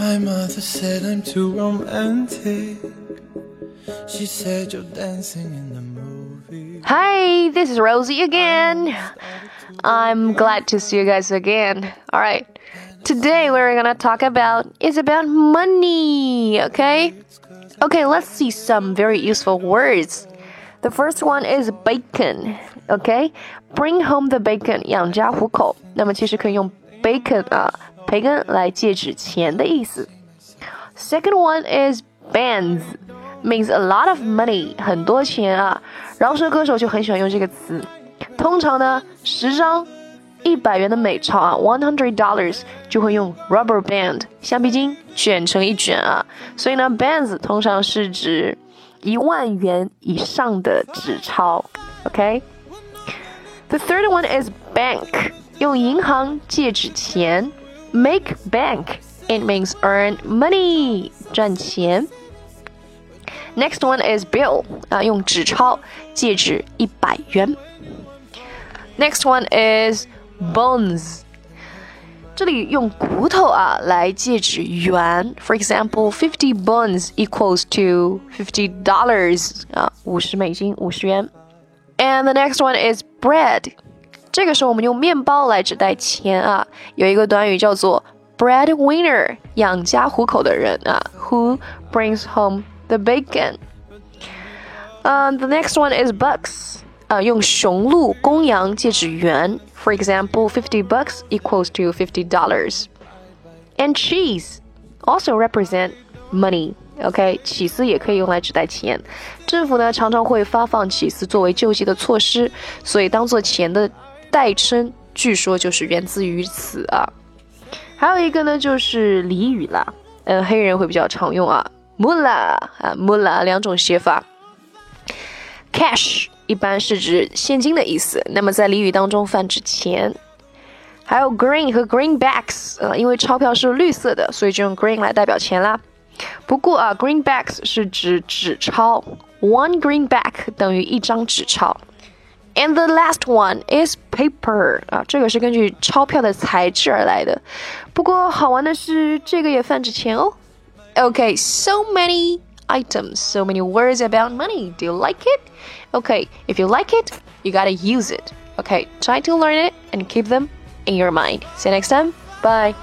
My mother said I'm too romantic. She said you're dancing in the movie. Hi, this is Rosie again. I'm glad to see you guys again. All right. Today we're going to talk about is about money, okay? Okay, let's see some very useful words. The first one is bacon, okay? Bring home the bacon, 养家糊口。那么其实可以用 bacon 啊， 培根来借指钱的意思。Second one is bands means a lot of money，很多钱啊。饶舌歌手就很喜欢用这个词。通常呢，十张一百元的美钞啊，one hundred dollars 就会用 rubber band 橡皮筋卷成一卷啊。所以呢，bands 通常是指一万元以上的纸钞。OK，the third one is bank，用银行借纸钱。Make bank it means earn money 赚钱。Next one is bill 啊，用纸钞借纸一百元。Next one is bones，这里用骨头啊来借指元。For example, fifty bones equals to fifty dollars 啊，五十美金，五十元。And the next one is bread， 这个时候我们用面包来指代钱啊。有一个短语叫做 breadwinner，养家糊口的人啊，who brings home the bacon。Um, the next one is bucks. 呃，用雄鹿、公羊借指元。For example, fifty bucks equals to fifty dollars. And cheese also represent money. OK，起司也可以用来指代钱。政府呢常常会发放起司作为救济的措施，所以当做钱的 代称，据说就是源自于此啊。还有一个呢就是俚语啦，嗯，黑人会比较常用啊，mula 啊，mula 两种写法，cash。一般是指现金的意思，那么在俚语当中泛指钱。还有 green 和 greenbacks，呃，因为钞票是绿色的，所以就用 green 来代表钱啦。不过啊，greenbacks 是指纸钞，one greenback 等于一张纸钞。And the last one is paper，啊，这个是根据钞票的材质而来的。不过好玩的是，这个也泛指钱哦。Okay，so many items, so many words about money. Do you like it? Okay, if you like it, you gotta use it. Okay, try to learn it and keep them in your mind. See you next time. Bye.